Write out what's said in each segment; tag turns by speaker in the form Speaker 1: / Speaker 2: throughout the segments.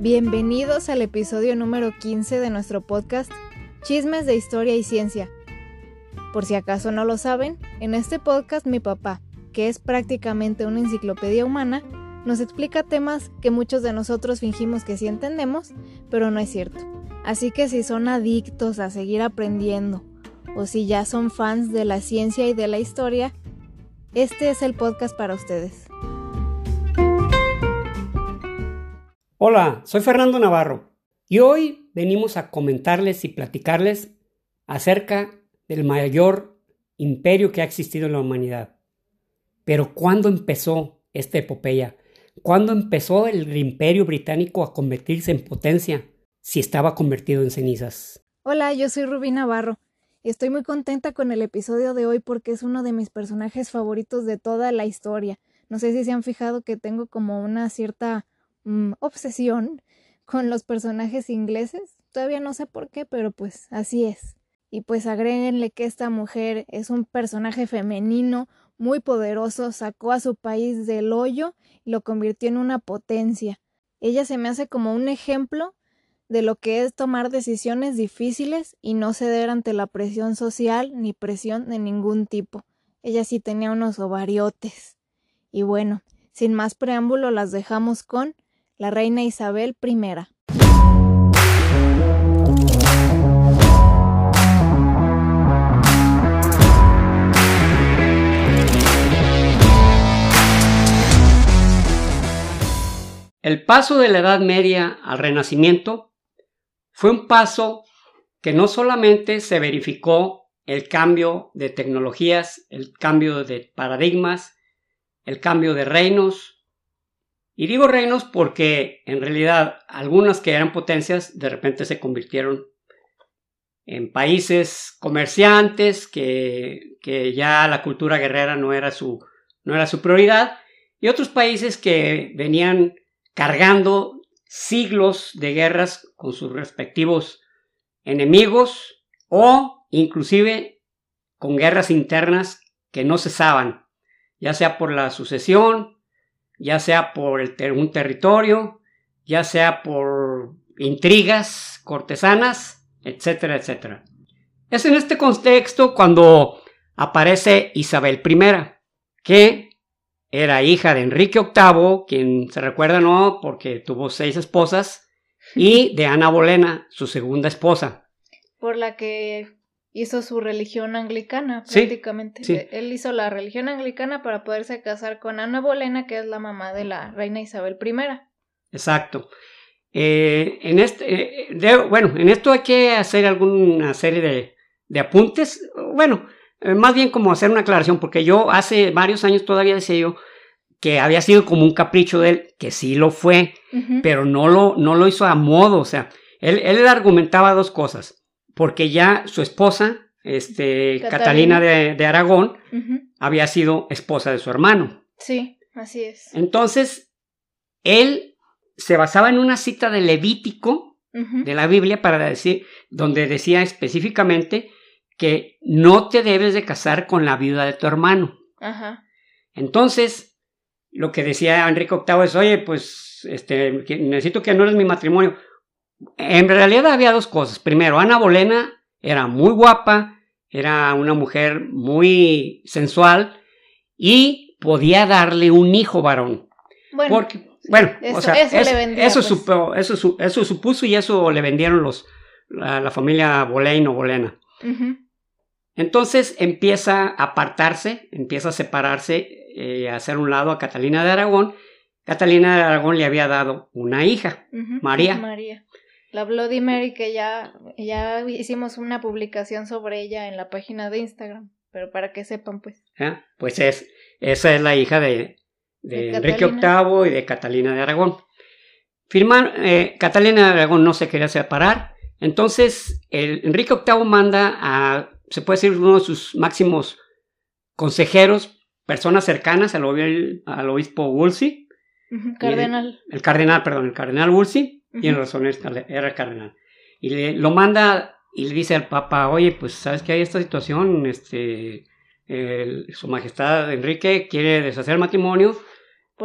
Speaker 1: Bienvenidos al episodio número 15 de nuestro podcast Chismes de Historia y Ciencia. Por si acaso no lo saben, en este podcast mi papá, que es prácticamente una enciclopedia humana, nos explica temas que muchos de nosotros fingimos que sí entendemos, pero no es cierto. Así que si son adictos a seguir aprendiendo, o si ya son fans de la ciencia y de la historia, este es el podcast para ustedes.
Speaker 2: Hola, soy Fernando Navarro y hoy venimos a comentarles y platicarles acerca del mayor imperio que ha existido en la humanidad. Pero ¿cuándo empezó esta epopeya? ¿Cuándo empezó el imperio británico a convertirse en potencia si estaba convertido en cenizas?
Speaker 1: Hola, yo soy Rubí Navarro estoy muy contenta con el episodio de hoy porque es uno de mis personajes favoritos de toda la historia. No sé si se han fijado que tengo como una cierta Mm, obsesión con los personajes ingleses. Todavía no sé por qué, pero pues así es. Y pues agréguenle que esta mujer es un personaje femenino muy poderoso, sacó a su país del hoyo y lo convirtió en una potencia. Ella se me hace como un ejemplo de lo que es tomar decisiones difíciles y no ceder ante la presión social ni presión de ningún tipo. Ella sí tenía unos ovariotes. Y bueno, sin más preámbulo las dejamos con la reina Isabel I.
Speaker 2: El paso de la Edad Media al Renacimiento fue un paso que no solamente se verificó el cambio de tecnologías, el cambio de paradigmas, el cambio de reinos, y digo reinos porque en realidad algunas que eran potencias de repente se convirtieron en países comerciantes que, que ya la cultura guerrera no era, su, no era su prioridad y otros países que venían cargando siglos de guerras con sus respectivos enemigos o inclusive con guerras internas que no cesaban, ya sea por la sucesión, ya sea por un territorio, ya sea por intrigas cortesanas, etcétera, etcétera. Es en este contexto cuando aparece Isabel I, que era hija de Enrique VIII, quien se recuerda no porque tuvo seis esposas, y de Ana Bolena, su segunda esposa.
Speaker 1: Por la que hizo su religión anglicana prácticamente. Él hizo la religión anglicana para poderse casar con Ana Bolena, que es la mamá de la reina Isabel I.
Speaker 2: Exacto. Eh, en este, eh, bueno, en esto hay que hacer alguna serie de, de apuntes. Bueno, eh, más bien como hacer una aclaración, porque yo hace varios años todavía decía yo que había sido como un capricho de él, que sí lo fue, pero no lo, no lo hizo a modo, o sea, él, él argumentaba dos cosas porque ya su esposa, este, Catalina, de, Aragón, había sido esposa de su hermano.
Speaker 1: Sí, así es.
Speaker 2: Entonces, él se basaba en una cita de Levítico de la Biblia para decir, donde decía específicamente que no te debes de casar con la viuda de tu hermano. Ajá. Entonces, lo que decía Enrique VIII es, oye, pues, este, necesito que anules mi matrimonio. En realidad había dos cosas. Primero, Ana Bolena era muy guapa, era una mujer muy sensual y podía darle un hijo varón. Bueno, Porque, bueno eso, o sea, eso, pues. eso, supuso y eso le vendieron los, la, familia Boleyn o Bolena. Entonces empieza a apartarse, empieza a separarse, eh, a hacer un lado a Catalina de Aragón. Catalina de Aragón le había dado una hija, María.
Speaker 1: María. La Bloody Mary, que ya, ya hicimos una publicación sobre ella en la página de Instagram, pero para que sepan, pues.
Speaker 2: Ah, pues es, esa es la hija de, de, Enrique VIII y de Catalina de Aragón. Firmar, eh, Catalina de Aragón no se quería separar, entonces el, Enrique VIII manda a, se puede decir, uno de sus máximos consejeros, personas cercanas al, al obispo Wolsey.
Speaker 1: cardenal.
Speaker 2: El, el, cardenal, perdón, el cardenal Wolsey y razón, era cardenal. Y le, lo manda y le dice al Papa, oye, pues sabes que hay esta situación, este, su Majestad Enrique quiere deshacer el matrimonio,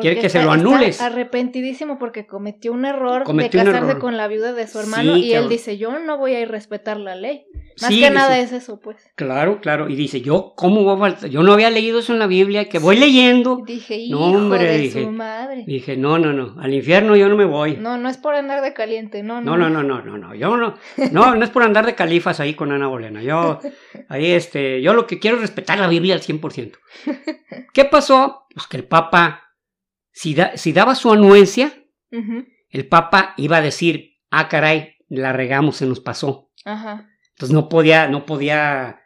Speaker 2: quiere que
Speaker 1: está-
Speaker 2: se lo
Speaker 1: está
Speaker 2: anules.
Speaker 1: arrepentidísimo porque cometió un error
Speaker 2: Cometió
Speaker 1: de casarse
Speaker 2: error.
Speaker 1: con la viuda de su hermano
Speaker 2: Sí,
Speaker 1: y él dice, yo no voy a ir a respetar la ley. Más
Speaker 2: Sí,
Speaker 1: que nada es eso, pues.
Speaker 2: Claro, claro. Y dice, yo, ¿cómo voy a faltar? Yo no había leído eso en la Biblia, que voy leyendo.
Speaker 1: Dije,
Speaker 2: No,
Speaker 1: hijo
Speaker 2: hombre,
Speaker 1: de
Speaker 2: dije,
Speaker 1: su madre.
Speaker 2: Dije, no, no, no, al infierno yo no me voy.
Speaker 1: No, no es por andar de caliente, no,
Speaker 2: No, no, no, no, no, no, yo no, no, no es por andar de califas ahí con Ana Bolena, yo, ahí este, yo lo que quiero es respetar la Biblia al 100%. ¿Qué pasó? Pues que el Papa, si, da- si daba su anuencia, el Papa iba a decir, ah, caray, la regamos, se nos pasó.
Speaker 1: Ajá.
Speaker 2: Entonces no podía, no podía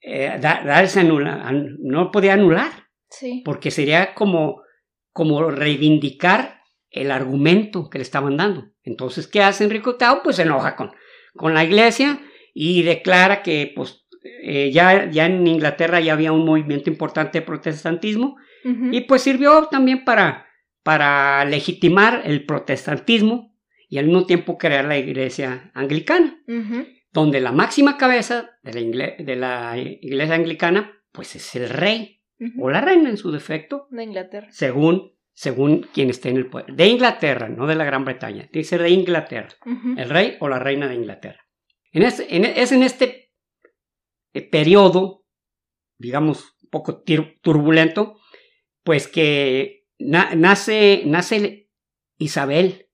Speaker 2: eh, da- darse anula- an- no podía anular,
Speaker 1: Sí.
Speaker 2: porque sería como, como reivindicar el argumento que le estaban dando. Entonces, ¿qué hace Enrique VIII? Pues se enoja con, con la iglesia y declara que pues, eh, ya, ya en Inglaterra ya había un movimiento importante de protestantismo Y pues sirvió también para, para legitimar el protestantismo y al mismo tiempo crear la iglesia anglicana, donde la máxima cabeza de la, ingle- de la iglesia anglicana pues es el rey o la reina en su defecto,
Speaker 1: De Inglaterra.
Speaker 2: según, según quien esté en el poder. De Inglaterra, no de la Gran Bretaña, tiene que ser de Inglaterra, el rey o la reina de Inglaterra. En este- en- es en este eh, periodo, digamos, un poco turbulento, pues que na- nace, nace Isabel,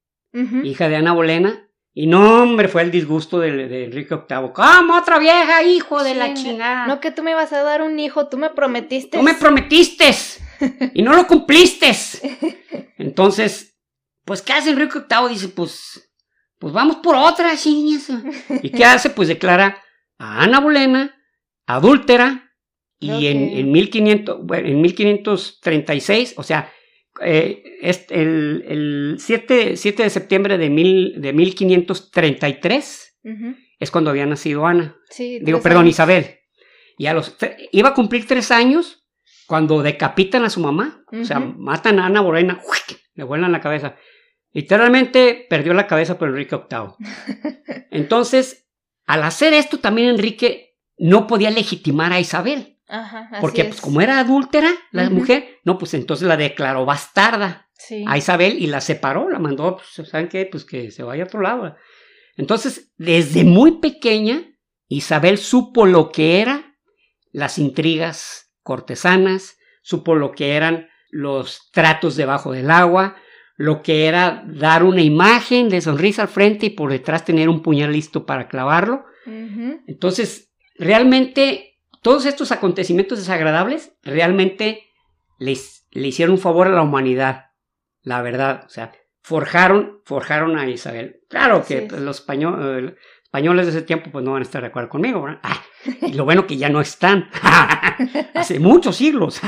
Speaker 2: hija de Ana Bolena, y no, hombre, fue el disgusto de, de Enrique VIII. ¿Cómo otra vieja, hijo de la chingada?
Speaker 1: No que tú me ibas a dar un hijo, tú me prometiste.
Speaker 2: Tú me prometiste y no lo cumpliste. Entonces, pues, ¿qué hace Enrique VIII? Dice, pues, pues vamos por otra, chingas. ¿Y qué hace? Pues declara a Ana Bolena adúltera y en, en, 1500, bueno, en 1536, o sea, eh, este- el, el 7, 7 de septiembre de, mil, de 1533
Speaker 1: Ujú,
Speaker 2: es cuando había nacido Ana.
Speaker 1: Sí.
Speaker 2: Digo, perdón,
Speaker 1: años.
Speaker 2: Isabel. Y a los iba a cumplir tres años cuando decapitan a su mamá. O sea, matan a Ana ¡juic! le vuelan la cabeza. Literalmente perdió la cabeza por Enrique VIII. Entonces, al hacer esto, también Enrique no podía legitimar a Isabel.
Speaker 1: Ajá, así
Speaker 2: Porque,
Speaker 1: es.
Speaker 2: pues, como era adúltera la mujer, no, pues entonces la declaró bastarda
Speaker 1: Sí.
Speaker 2: a Isabel y la separó, la mandó, pues, ¿saben qué? Pues que se vaya a otro lado. Entonces, desde muy pequeña, Isabel supo lo que eran las intrigas cortesanas, supo lo que eran los tratos debajo del agua, lo que era dar una imagen de sonrisa al frente y por detrás tener un puñal listo para clavarlo. Entonces, realmente, todos estos acontecimientos desagradables realmente les, le hicieron un favor a la humanidad, la verdad. O sea, forjaron, forjaron a Isabel. Claro que pues, los eh, españoles de ese tiempo pues no van a estar de acuerdo conmigo, ¿verdad? Ah, y lo bueno que ya no están. Hace muchos siglos.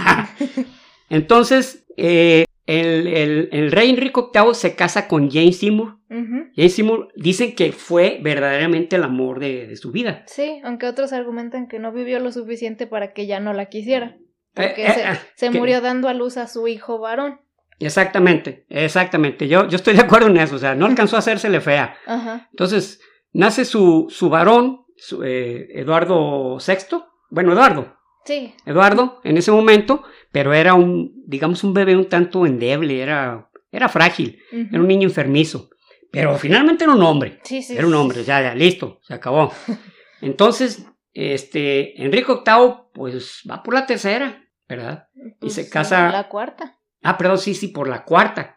Speaker 2: Entonces, eh, el, el- el rey Enrique VIII se casa con Jane Seymour. Jane Seymour dicen que fue verdaderamente el amor de, de su vida.
Speaker 1: Sí, aunque otros argumentan que no vivió lo suficiente para que ya no la quisiera. Porque
Speaker 2: Eh, eh,
Speaker 1: se,
Speaker 2: eh,
Speaker 1: se
Speaker 2: que-
Speaker 1: murió dando a luz a su hijo varón.
Speaker 2: Exactamente, exactamente. Yo, yo estoy de acuerdo en eso. O sea, no alcanzó a hacérsele fea.
Speaker 1: Ajá.
Speaker 2: Entonces, nace su, su varón, su, eh, Eduardo VI. Bueno, Eduardo.
Speaker 1: Sí.
Speaker 2: Eduardo, en ese momento, pero era un, digamos, un bebé un tanto endeble, era, era frágil, era un niño enfermizo. Pero finalmente era un hombre.
Speaker 1: Sí, sí.
Speaker 2: Era un hombre, ya, ya, listo, se acabó. Entonces, este, Enrique VIII, pues va por la tercera, ¿verdad? y se
Speaker 1: Pues,
Speaker 2: casa-
Speaker 1: La cuarta.
Speaker 2: Ah, perdón, sí, sí, por la cuarta.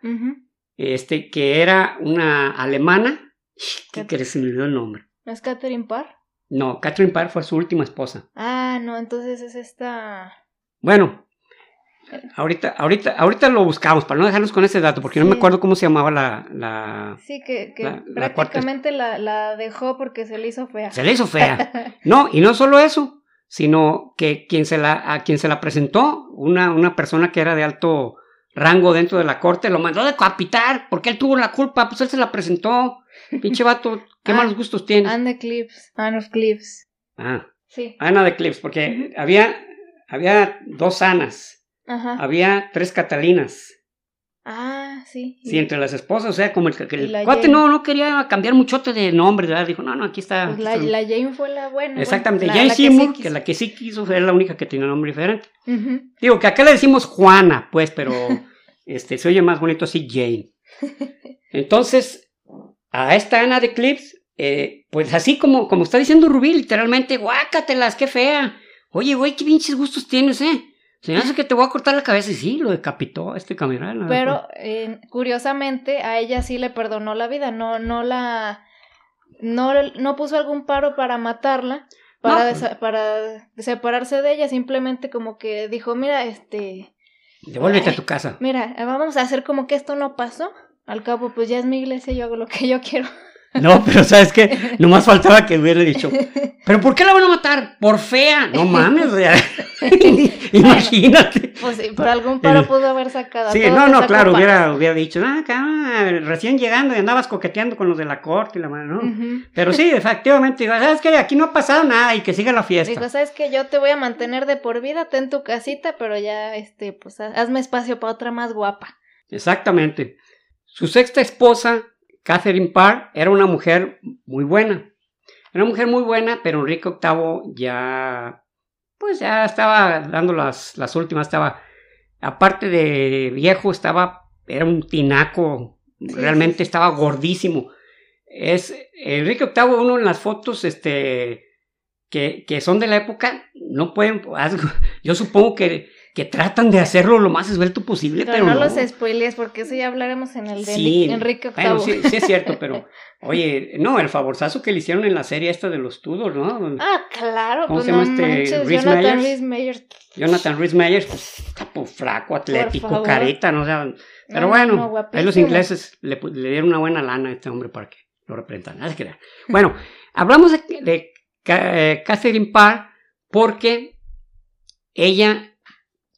Speaker 2: Este, que era una alemana. ¿Qué
Speaker 1: Cat-
Speaker 2: crees? Se me olvidó el nombre.
Speaker 1: ¿No es Catherine Parr?
Speaker 2: No, Catherine Parr fue su última esposa.
Speaker 1: Ah, no, entonces es esta.
Speaker 2: Bueno, ahorita, ahorita, ahorita lo buscamos para no dejarnos con ese dato, porque no me acuerdo cómo se llamaba la. la...
Speaker 1: Sí, que,
Speaker 2: La-
Speaker 1: prácticamente la, la dejó porque se le hizo fea.
Speaker 2: Se le hizo fea. No, y no solo eso, sino que quien se la, a quien se la presentó, una, una persona que era de alto rango dentro de la corte, lo mandó a decapitar, porque él tuvo la culpa, pues él se la presentó. Pinche vato, qué
Speaker 1: Ah,
Speaker 2: malos gustos tienes.
Speaker 1: Anne de Clips. Anne of Clips.
Speaker 2: Ah.
Speaker 1: Sí.
Speaker 2: Ana de Clips, porque había, había dos Anas,
Speaker 1: Ajá.
Speaker 2: había tres Catalinas,
Speaker 1: Ah, sí.
Speaker 2: sí, entre las esposas, o sea, como el, el
Speaker 1: la
Speaker 2: cuate
Speaker 1: Jane.
Speaker 2: no, no quería cambiar muchote de nombre, ¿verdad? Dijo, no, no, aquí está.
Speaker 1: Pues la,
Speaker 2: está".
Speaker 1: la Jane fue la buena.
Speaker 2: Exactamente,
Speaker 1: bueno,
Speaker 2: Jane
Speaker 1: la,
Speaker 2: Seymour,
Speaker 1: sí
Speaker 2: que, la que sí quiso fue la única que tenía nombre diferente. Digo, que acá le decimos Juana, pues, pero Este, se oye más bonito así Jane. Entonces, a esta Ana de Clips, eh, pues así como, como está diciendo Rubí, literalmente, guácatelas, qué fea. Oye, güey, qué pinches gustos tienes, eh. Se me hace que te voy a cortar la cabeza y sí, lo decapitó este camarada.
Speaker 1: Pero eh, curiosamente a ella sí le perdonó la vida, no, no la, no, no puso algún paro para matarla, para, pues. para separarse de ella, simplemente como que dijo, mira, este...
Speaker 2: Devuélvete a tu casa.
Speaker 1: Mira, vamos a hacer como que esto no pasó. Al cabo, pues ya es mi iglesia, yo hago lo que yo quiero.
Speaker 2: No, pero sabes que nomás faltaba que hubiera dicho, ¿pero por qué la van a matar? Por fea. No mames, imagínate.
Speaker 1: Pues sí, por algún paro pudo haber sacado.
Speaker 2: Sí, no, no, claro, hubiera, hubiera dicho, ah, recién llegando y andabas coqueteando con los de la corte y la mano, ¿no? Pero sí, efectivamente, sabes que aquí no ha pasado nada y que siga la fiesta.
Speaker 1: Digo, sabes que yo te voy a mantener de por vida, ten tu casita, pero ya, este, pues hazme espacio para otra más guapa.
Speaker 2: Exactamente. Su sexta esposa Catherine Parr era una mujer muy buena. Era una mujer muy buena, pero Enrique VIII ya, pues ya estaba dando las, las últimas, estaba, aparte de viejo, estaba, era un tinaco, realmente estaba gordísimo. Es Enrique VIII, uno en las fotos, este, que, que son de la época, no pueden, yo supongo que que tratan de hacerlo lo más esbelto posible, pero,
Speaker 1: no, no, los spoilees, porque eso ya hablaremos en el de Enrique VIII.
Speaker 2: sí, sí, es cierto, pero oye, no, el favorzazo que le hicieron en la serie esta de los Tudor, ¿no?
Speaker 1: Ah, claro.
Speaker 2: ¿Cómo pues se llama este?
Speaker 1: Jonathan Rhys Meyers.
Speaker 2: Jonathan Rhys Meyers, pues, pues, flaco, atlético, careta, ¿no o sea, pero bueno, ahí los ingleses le, dieron una buena lana a este hombre para que lo representan. Bueno, hablamos de, de eh, Catherine Parr porque ella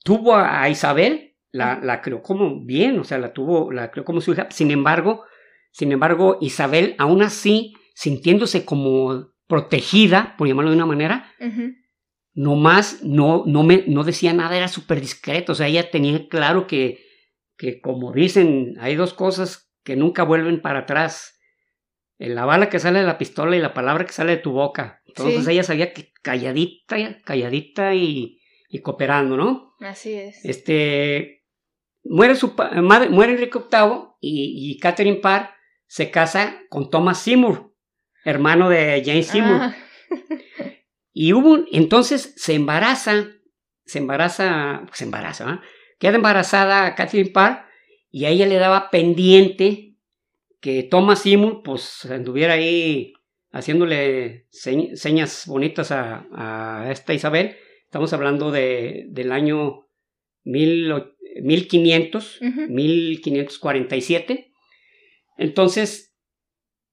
Speaker 2: tuvo a Isabel, la, la creó como bien, o sea, la tuvo, la creó como su hija. Sin embargo, sin embargo, Isabel, aún así, sintiéndose como protegida, por llamarlo de una manera, nomás no, no, me, no decía nada, era súper discreto. O sea, ella tenía claro que, que, como dicen, hay dos cosas que nunca vuelven para atrás. La bala que sale de la pistola y la palabra que sale de tu boca. Entonces ella sabía que calladita, calladita y, y cooperando, ¿no?
Speaker 1: Así es.
Speaker 2: Este, muere, su madre, muere Enrique VIII y, y, Catherine Parr se casa con Thomas Seymour, hermano de James Seymour. Ah. Y hubo, entonces se embaraza, se embaraza, se embaraza, ¿eh? queda embarazada Catherine Parr y a ella le daba pendiente que Thomas Seymour pues anduviera ahí haciéndole señas bonitas a, a esta Isabel Estamos hablando de, del año mil, 1500, 1547. Entonces,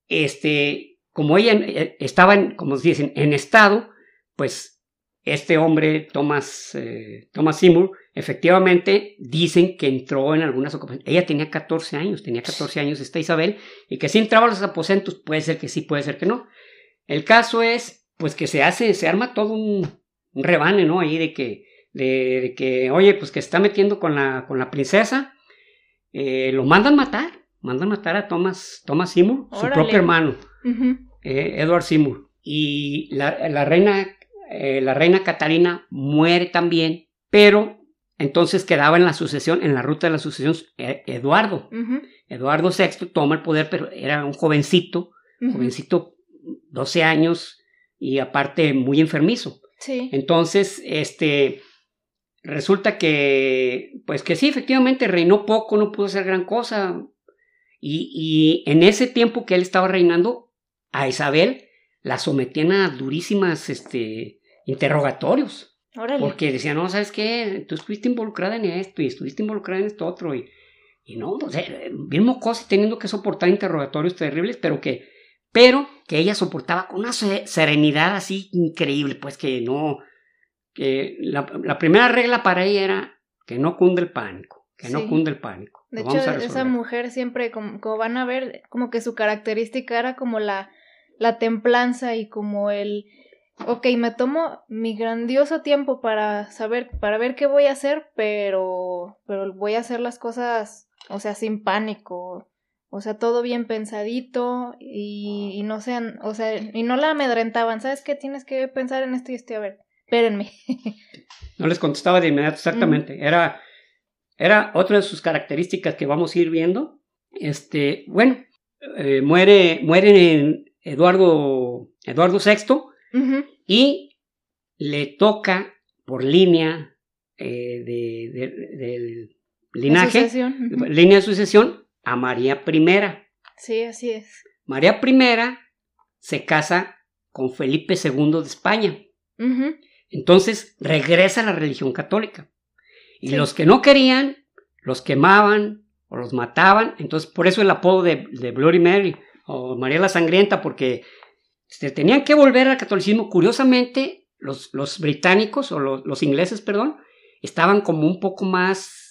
Speaker 2: este, como ella eh, estaba, en, como dicen, en estado, pues este hombre, Thomas, eh, Thomas Seymour, efectivamente dicen que entró en algunas ocasiones. Ella tenía 14 años, tenía 14 años esta Isabel, y que si entraba a los aposentos, puede ser que sí, puede ser que no. El caso es, pues que se hace, se arma todo un, un rebane, ¿no? Ahí de que, de, que, oye, pues que está metiendo con la, con la princesa, eh, lo mandan matar, mandan matar a Thomas, Thomas Seymour, su propio hermano, eh, Edward Seymour. Y la, la reina, eh, la reina Catarina muere también, pero entonces quedaba en la sucesión, en la ruta de la sucesión, Eduardo. Eduardo VI toma el poder, pero era un jovencito, jovencito, 12 años, y aparte muy enfermizo. Entonces, este, resulta que, pues que sí, efectivamente reinó poco, no pudo hacer gran cosa. Y, y en ese tiempo que él estaba reinando, a Isabel la sometían a durísimas este, interrogatorios. Porque decían, no, ¿sabes qué? Tú estuviste involucrada en esto y estuviste involucrada en esto otro. Y, y no, sea, bien mocosa teniendo que soportar interrogatorios terribles, pero que pero que ella soportaba con una serenidad así increíble, pues que no, que la, primera regla para ella era que no cunde el pánico, que no cunde el pánico.
Speaker 1: De hecho, esa mujer siempre, como, van a ver, como que su característica era como la, la templanza y como el, ok, me tomo mi grandioso tiempo para saber, para ver qué voy a hacer, pero, pero voy a hacer las cosas, o sea, sin pánico, o sea, todo bien pensadito y, no sean, o sea, y no la amedrentaban. ¿Sabes qué? Tienes que pensar en esto y esto. A ver, espérenme.
Speaker 2: no les contestaba de inmediato exactamente. Era, era otra de sus características que vamos a ir viendo. Este, bueno, eh, muere, muere Eduardo, Eduardo VI y le toca por línea eh, de, del linaje, línea de sucesión, a María I.
Speaker 1: Sí, así es.
Speaker 2: María I se casa con Felipe II de España. Entonces regresa a la religión católica. Y los que no querían, los quemaban o los mataban. Entonces, por eso el apodo de, de Bloody Mary o María la Sangrienta, porque se tenían que volver al catolicismo. Curiosamente, los, los británicos o los, los, ingleses, perdón, estaban como un poco más,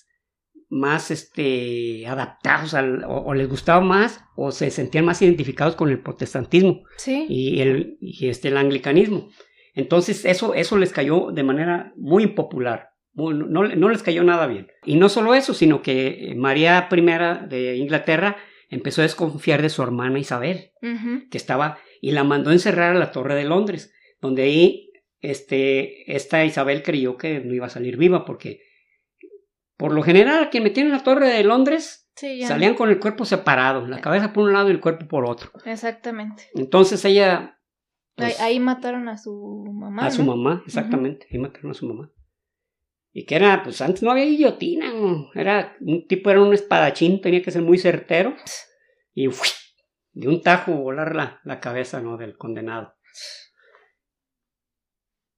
Speaker 2: más este, adaptados al, o, les gustaba más o se sentían más identificados con el protestantismo y, el, y este, el anglicanismo. Entonces eso, eso les cayó de manera muy impopular. no, no, les cayó nada bien. Y no solo eso, sino que María I de Inglaterra empezó a desconfiar de su hermana Isabel, que estaba, y la mandó a encerrar a la Torre de Londres, donde ahí este, esta Isabel creyó que no iba a salir viva, porque por lo general, a quien metían en la Torre de Londres, salían con el cuerpo separado, la cabeza por un lado y el cuerpo por otro.
Speaker 1: Exactamente.
Speaker 2: Entonces ella
Speaker 1: pues, ahí, mataron a su mamá.
Speaker 2: A su mamá, exactamente. Ahí mataron a su mamá. Y que era, pues antes no había guillotina, era un tipo, era un espadachín, tenía que ser muy certero. Y de un tajo volar la, la cabeza, ¿no? Del condenado.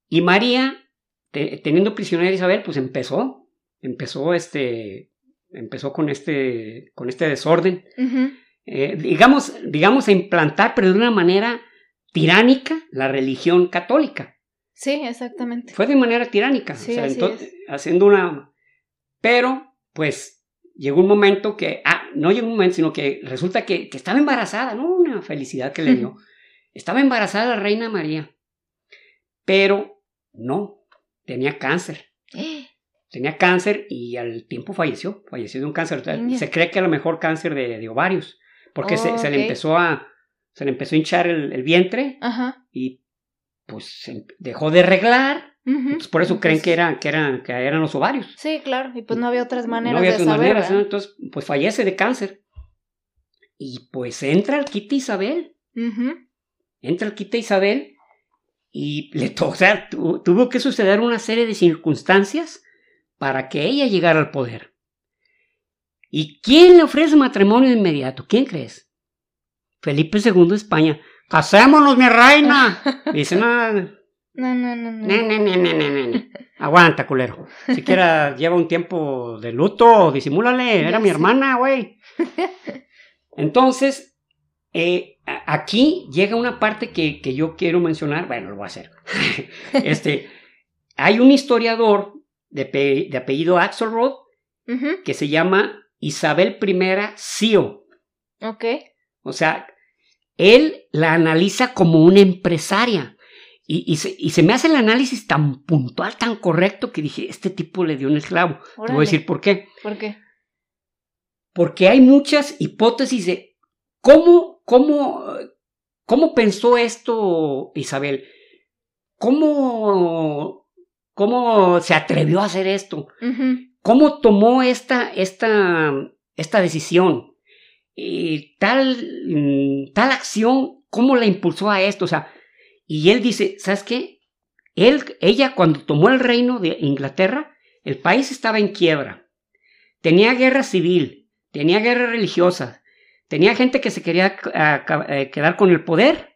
Speaker 2: Y María, teniendo prisionera a Isabel, pues empezó, empezó este, empezó con este, con este desorden. Eh, digamos, digamos a implantar, pero de una manera tiránica la religión católica.
Speaker 1: Sí, exactamente.
Speaker 2: Fue de manera tiránica, sí, haciendo una... Pero, pues, llegó un momento que, ah, no llegó un momento, sino que resulta que, estaba embarazada, ¿no? Una felicidad que le dio. estaba embarazada la reina María, pero no, tenía cáncer. Tenía cáncer y al tiempo falleció, falleció de un cáncer. Se cree que a lo mejor cáncer de, ovarios, porque se, se, le empezó a, se le empezó a hinchar el, vientre y pues dejó de reglar. por eso creen que, eran, que, eran, que eran los ovarios.
Speaker 1: Sí, claro, y pues no había otras maneras no había otras maneras,
Speaker 2: entonces pues fallece de cáncer. Y pues entra el quite Isabel. Entra el quite Isabel y le o sea, tuvo que suceder una serie de circunstancias para que ella llegara al poder. ¿Y quién le ofrece matrimonio de inmediato? ¿Quién crees? Felipe II de España. ¡Casémonos, mi reina! Dice, no.
Speaker 1: No, no, no, no.
Speaker 2: no, Aguanta, culero. Siquiera lleva un tiempo de luto, disimúlale. Era mi hermana, güey. Entonces, eh, aquí llega una parte que, que, yo quiero mencionar. Bueno, lo voy a hacer. este, hay un historiador de, de apellido Axelrod que se llama Isabel I Sio.
Speaker 1: Ok.
Speaker 2: O sea, él la analiza como una empresaria. Y, se, me hace el análisis tan puntual, tan correcto, que dije, este tipo le dio un esclavo. Te voy a decir por qué.
Speaker 1: ¿Por qué?
Speaker 2: Porque hay muchas hipótesis de cómo, cómo, cómo pensó esto Isabel. ¿Cómo, cómo se atrevió a hacer esto? ¿Cómo tomó esta, esta, esta decisión? y tal, mm, tal acción, ¿cómo la impulsó a esto? O sea, y él dice, ¿sabes qué? Él, ella cuando tomó el reino de Inglaterra, el país estaba en quiebra. Tenía guerra civil, tenía guerra religiosa, tenía gente que se quería eh, quedar con el poder.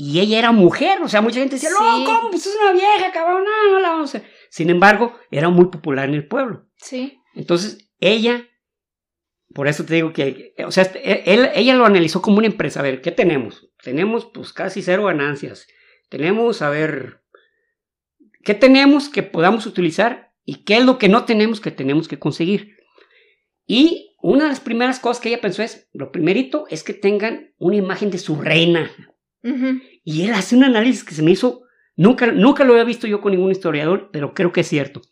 Speaker 2: Y ella era mujer, o sea, mucha gente decía, no, ¿cómo? Pues es una vieja, cabrón, no, no la vamos a... Sin embargo, era muy popular en el pueblo.
Speaker 1: Sí.
Speaker 2: Entonces, ella por eso te digo que, o sea, este, él, ella lo analizó como una empresa. A ver, ¿qué tenemos? Tenemos pues casi cero ganancias. Tenemos, a ver, ¿qué tenemos que podamos utilizar? ¿Y qué es lo que no tenemos que tenemos que conseguir? Y una de las primeras cosas que ella pensó es, lo primerito es que tengan una imagen de su reina. Y él hace un análisis que se me hizo, nunca, nunca lo había visto yo con ningún historiador, pero creo que es cierto.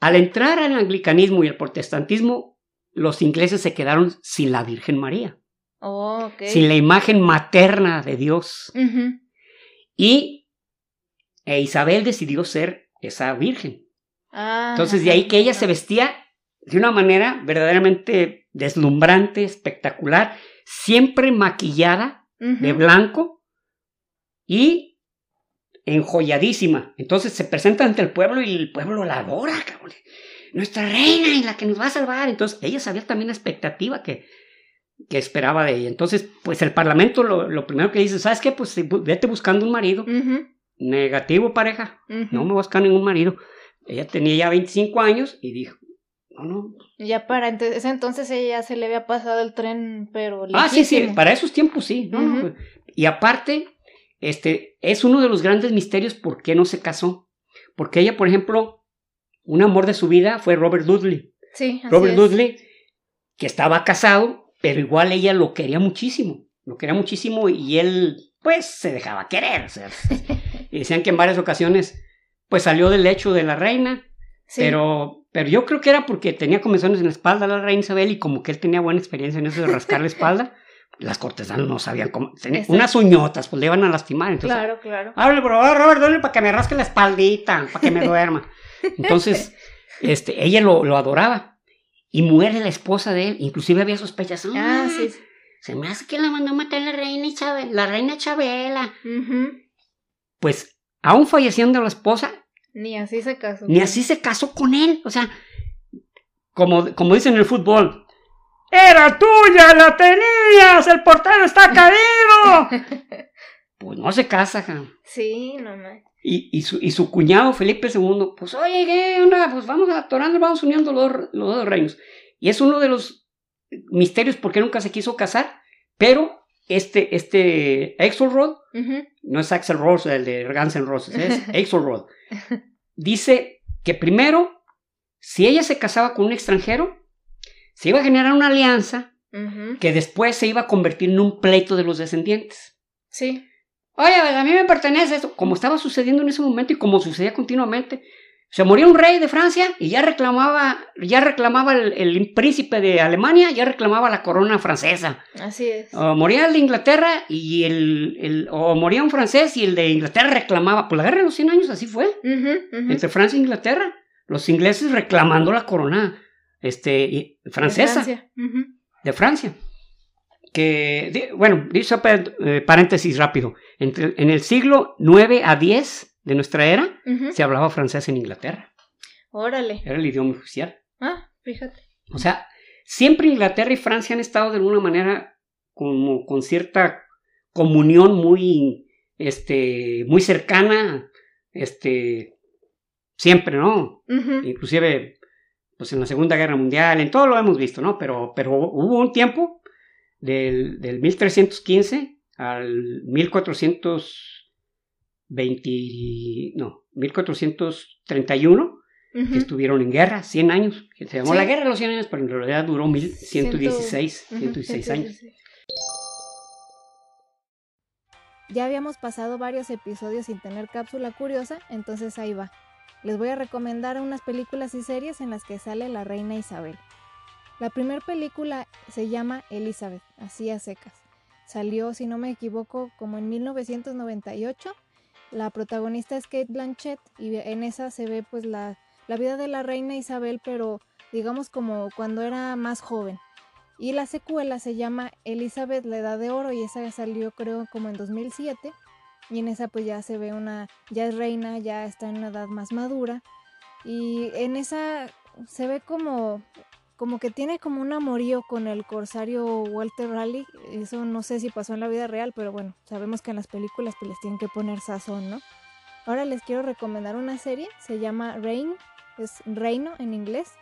Speaker 2: Al entrar al anglicanismo y al protestantismo, los ingleses se quedaron sin la Virgen María.
Speaker 1: Oh,
Speaker 2: sin la imagen materna de Dios. Y e Isabel decidió ser esa virgen.
Speaker 1: Ah,
Speaker 2: Entonces, de ahí que ella se vestía de una manera verdaderamente deslumbrante, espectacular, siempre maquillada de blanco y enjolladísima. Entonces se presenta ante el pueblo y el pueblo la adora, cabrón. Nuestra reina y la que nos va a salvar. Entonces ella sabía también la expectativa que, que esperaba de ella. Entonces, pues el parlamento lo, primero que dice, ¿sabes qué? Pues vete buscando un marido. Negativo, pareja. No me voy a buscar ningún marido. Ella tenía ya 25 años y dijo, no, no.
Speaker 1: Ya para ese entonces ella se le había pasado el tren, pero...
Speaker 2: Ah, sí, sí, para esos tiempos sí. No, Y aparte, este, es uno de los grandes misterios por qué no se casó. Porque ella, por ejemplo, un amor de su vida fue Robert Dudley.
Speaker 1: Sí,
Speaker 2: así Robert Dudley, que estaba casado, pero igual ella lo quería muchísimo. Lo quería muchísimo y él, pues, se dejaba querer. y decían que en varias ocasiones, pues salió del lecho de la reina. Pero, pero yo creo que era porque tenía comezones en la espalda la reina Isabel y como que él tenía buena experiencia en eso de rascar la espalda. Las cortesanas no sabían cómo. unas uñotas, pues le iban a lastimar. Entonces,
Speaker 1: claro, claro.
Speaker 2: Hable, bro, Robert, dale para que me rasque la espaldita, para que me duerma. Entonces, este, ella lo, lo, adoraba. Y muere la esposa de él. Inclusive había sospechas.
Speaker 1: Ah, sí.
Speaker 2: Se me hace que la mandó a matar la reina Isabel, la reina Chabela. Pues, aún falleciendo la esposa.
Speaker 1: Ni así se casó.
Speaker 2: Ni así se casó con él. O sea, como, como dicen en el fútbol, ¡Era tuya! ¡La tenías! ¡El portero está caído! pues no se casa,
Speaker 1: Sí, no.
Speaker 2: Y, y, su, y su cuñado Felipe II, pues oye, ¿qué onda? Pues vamos atorando, vamos uniendo los, los dos reinos. Y es uno de los misterios por qué nunca se quiso casar, pero este, este Axelrod, no es Axel Rose el de Guns N' Roses, es Axelrod, dice que primero, si ella se casaba con un extranjero, se iba a generar una alianza que después se iba a convertir en un pleito de los descendientes.
Speaker 1: Sí.
Speaker 2: Oye, a mí me pertenece esto, como estaba sucediendo en ese momento y como sucedía continuamente. Se moría un rey de Francia y ya reclamaba, ya reclamaba el, príncipe de Alemania, ya reclamaba la corona francesa.
Speaker 1: Así es.
Speaker 2: O moría el de Inglaterra y el, o moría un francés y el de Inglaterra reclamaba. Pues la guerra de los 100 años así fue. Entre Francia e Inglaterra. Los ingleses reclamando la corona este, francesa, de Francia. Que, bueno, dicho eh, paréntesis rápido, Entre, en el siglo 9 a 10 de nuestra era se hablaba francés en Inglaterra.
Speaker 1: Órale.
Speaker 2: Era el idioma oficial.
Speaker 1: Ah, fíjate.
Speaker 2: O sea, siempre Inglaterra y Francia han estado de alguna manera como con cierta comunión muy, este, muy cercana, este, siempre, ¿no? Inclusive pues en la Segunda Guerra Mundial, en todo lo hemos visto, ¿no? Pero, pero hubo un tiempo del, del 1315 al 1420, no, 1431, que estuvieron en guerra, 100 años, que se llamó la Guerra de los 100 años, pero en realidad duró 1116, 116 años.
Speaker 1: Ya habíamos pasado varios episodios sin tener cápsula curiosa, entonces ahí va les voy a recomendar unas películas y series en las que sale la reina Isabel. La primera película se llama Elizabeth, así a secas. Salió, si no me equivoco, como en 1998. La protagonista es Kate Blanchett y en esa se ve pues la, la vida de la reina Isabel, pero digamos como cuando era más joven. Y la secuela se llama Elizabeth la Edad de Oro y esa salió creo como en 2007 y en esa pues ya se ve una, ya es reina, ya está en una edad más madura y en esa se ve como como que tiene como un amorío con el corsario Walter Raleigh, eso no sé si pasó en la vida real, pero bueno, sabemos que en las películas pues les tienen que poner sazón, ¿no? Ahora les quiero recomendar una serie, se llama Reign, es Reino en inglés.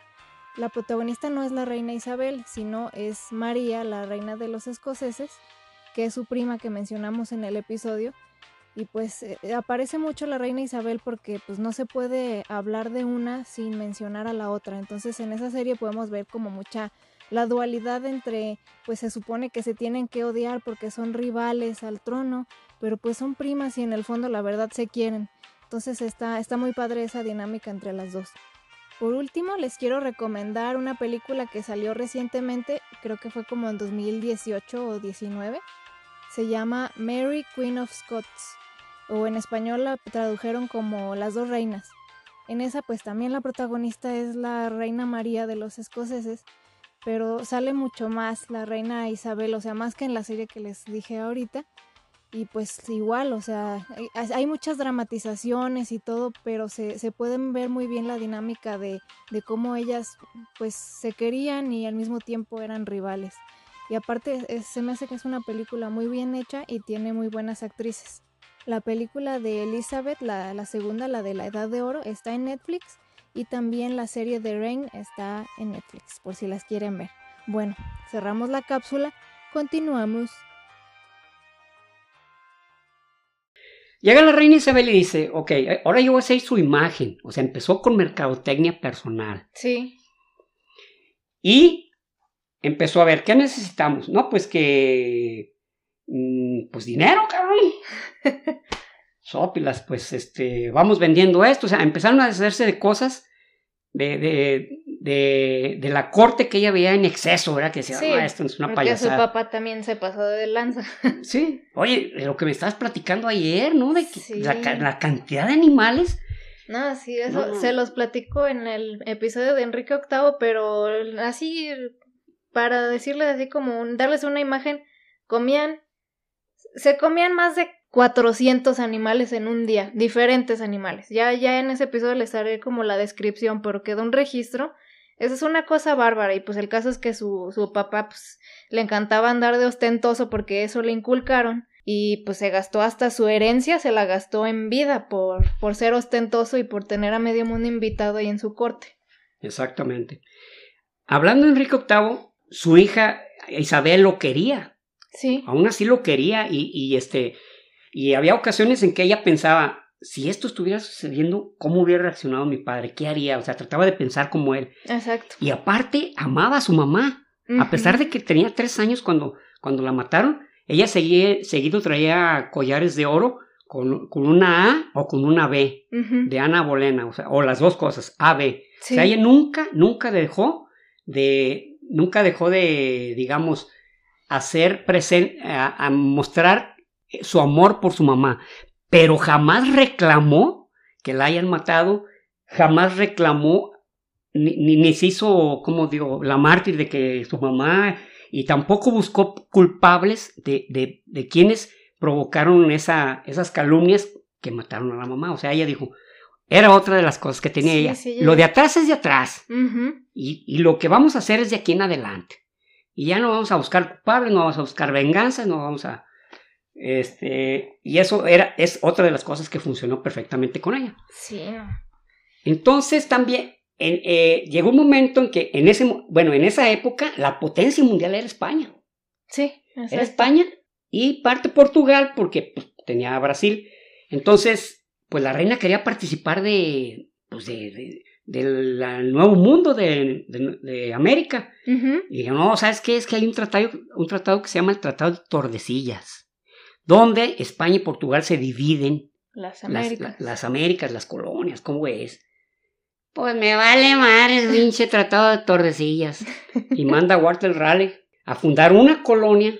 Speaker 1: La protagonista no es la reina Isabel, sino es María, la reina de los escoceses, que es su prima que mencionamos en el episodio, y pues eh, aparece mucho la reina Isabel porque pues no se puede hablar de una sin mencionar a la otra. Entonces en esa serie podemos ver como mucha la dualidad entre pues se supone que se tienen que odiar porque son rivales al trono, pero pues son primas y en el fondo la verdad se quieren. Entonces está, está muy padre esa dinámica entre las dos. Por último, les quiero recomendar una película que salió recientemente, creo que fue como en 2018 o 19. Se llama Mary Queen of Scots o en español la tradujeron como Las dos reinas. En esa pues también la protagonista es la reina María de los escoceses, pero sale mucho más la reina Isabel, o sea, más que en la serie que les dije ahorita. Y pues igual, o sea, hay, muchas dramatizaciones y todo, pero se, se, pueden ver muy bien la dinámica de, de cómo ellas pues se querían y al mismo tiempo eran rivales. Y aparte se me hace que es una película muy bien hecha y tiene muy buenas actrices. La película de Elizabeth, la, la segunda, la de la Edad de Oro, está en Netflix y también la serie de Rain está en Netflix, por si las quieren ver. Bueno, cerramos la cápsula, continuamos.
Speaker 2: Llega la reina Isabel y dice, ok, ahora yo voy a hacer su imagen. O sea, empezó con mercadotecnia personal.
Speaker 1: Sí.
Speaker 2: Y empezó a ver, ¿qué necesitamos? No, pues que... Mm, pues dinero, cabrón. Sópilas, pues este, vamos vendiendo esto. O sea, empezaron a hacerse de cosas de, de, de, de, la corte que ella veía en exceso, ¿verdad? Que decía,
Speaker 1: sí,
Speaker 2: ah, esto es una
Speaker 1: porque su papá también se pasó de lanza.
Speaker 2: Sí, oye, lo que me estabas platicando ayer, ¿no? De que la, la, cantidad de animales.
Speaker 1: No, sí, eso se los platico en el episodio de Enrique VIII, pero así, para decirles así como, darles una imagen, comían, se comían más de 400 animales en un día, diferentes animales. Ya, ya en ese episodio les haré como la descripción, pero quedó un registro. Esa es una cosa bárbara y pues el caso es que su, su papá pues, le encantaba andar de ostentoso porque eso le inculcaron y pues se gastó hasta su herencia, se la gastó en vida por, por ser ostentoso y por tener a medio mundo invitado ahí en su corte.
Speaker 2: Exactamente. Hablando de Enrique VIII, su hija Isabel lo quería.
Speaker 1: Sí.
Speaker 2: Aún así lo quería y, y este y había ocasiones en que ella pensaba, si esto estuviera sucediendo, ¿cómo hubiera reaccionado mi padre? ¿Qué haría? O sea, trataba de pensar como él.
Speaker 1: Exacto.
Speaker 2: Y aparte, amaba a su mamá. A pesar de que tenía tres años cuando, cuando la mataron, ella seguía, seguido traía collares de oro con, con, una A o con una B de Ana Bolena, o sea, o las dos cosas, A, B. O sea, ella nunca, nunca dejó de, nunca dejó de, digamos, hacer presente, a mostrar su amor por su mamá, pero jamás reclamó que la hayan matado, jamás reclamó, ni, ni, se hizo, como digo, la mártir de que su mamá, y tampoco buscó culpables de, de, de quienes provocaron esa, esas calumnias que mataron a la mamá. O sea, ella dijo, era otra de las cosas que tenía ella. Lo de atrás es de atrás. y, y, lo que vamos a hacer es de aquí en adelante. Y ya no vamos a buscar culpables, no vamos a buscar venganza, no vamos a, este, y eso era, es otra de las cosas que funcionó perfectamente con ella.
Speaker 1: Sí.
Speaker 2: Entonces también eh, llegó un momento en que en ese, bueno, en esa época la potencia mundial era España.
Speaker 1: Sí.
Speaker 2: Era España y parte Portugal porque pues, tenía Brasil. Entonces, pues la reina quería participar de, pues de, del nuevo mundo de, de América. Y dijo, no, ¿sabes qué? Es que hay un tratado, un tratado que se llama el Tratado de Tordesillas donde España y Portugal se dividen.
Speaker 1: Las Américas.
Speaker 2: Las, Américas, las colonias, ¿cómo es? Pues me vale madre el pinche tratado de Tordesillas. y manda a Walter Raleigh a fundar una colonia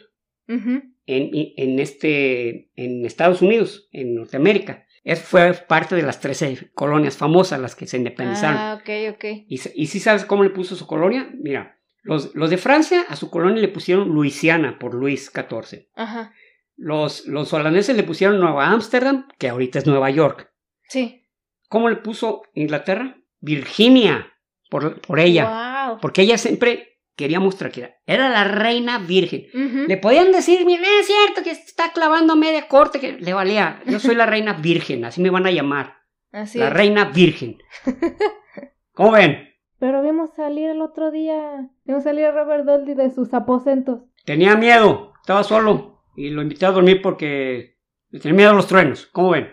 Speaker 2: en, en, este, en Estados Unidos, en Norteamérica. Es, fue parte de las 13 colonias famosas las que se independizaron.
Speaker 1: Ah, ok, ok.
Speaker 2: ¿Y, y si sabes cómo le puso su colonia? Mira, los, los de Francia a su colonia le pusieron Luisiana por Luis XIV.
Speaker 1: Ajá.
Speaker 2: Los, los holandeses le pusieron Nueva Ámsterdam, que ahorita es Nueva York.
Speaker 1: Sí.
Speaker 2: ¿Cómo le puso Inglaterra? Virginia, por, por ella.
Speaker 1: Wow.
Speaker 2: Porque ella siempre quería mostrar que era, la reina virgen. Le podían decir, mira, es cierto que está clavando media corte, que le valía. Yo soy la reina virgen, así me van a llamar.
Speaker 1: Así
Speaker 2: la reina virgen. ¿Cómo ven?
Speaker 1: Pero vimos salir el otro día, vimos salir a Robert Dolby de sus aposentos.
Speaker 2: Tenía miedo, estaba solo y lo invité a dormir porque tenía miedo a los truenos. ¿Cómo ven?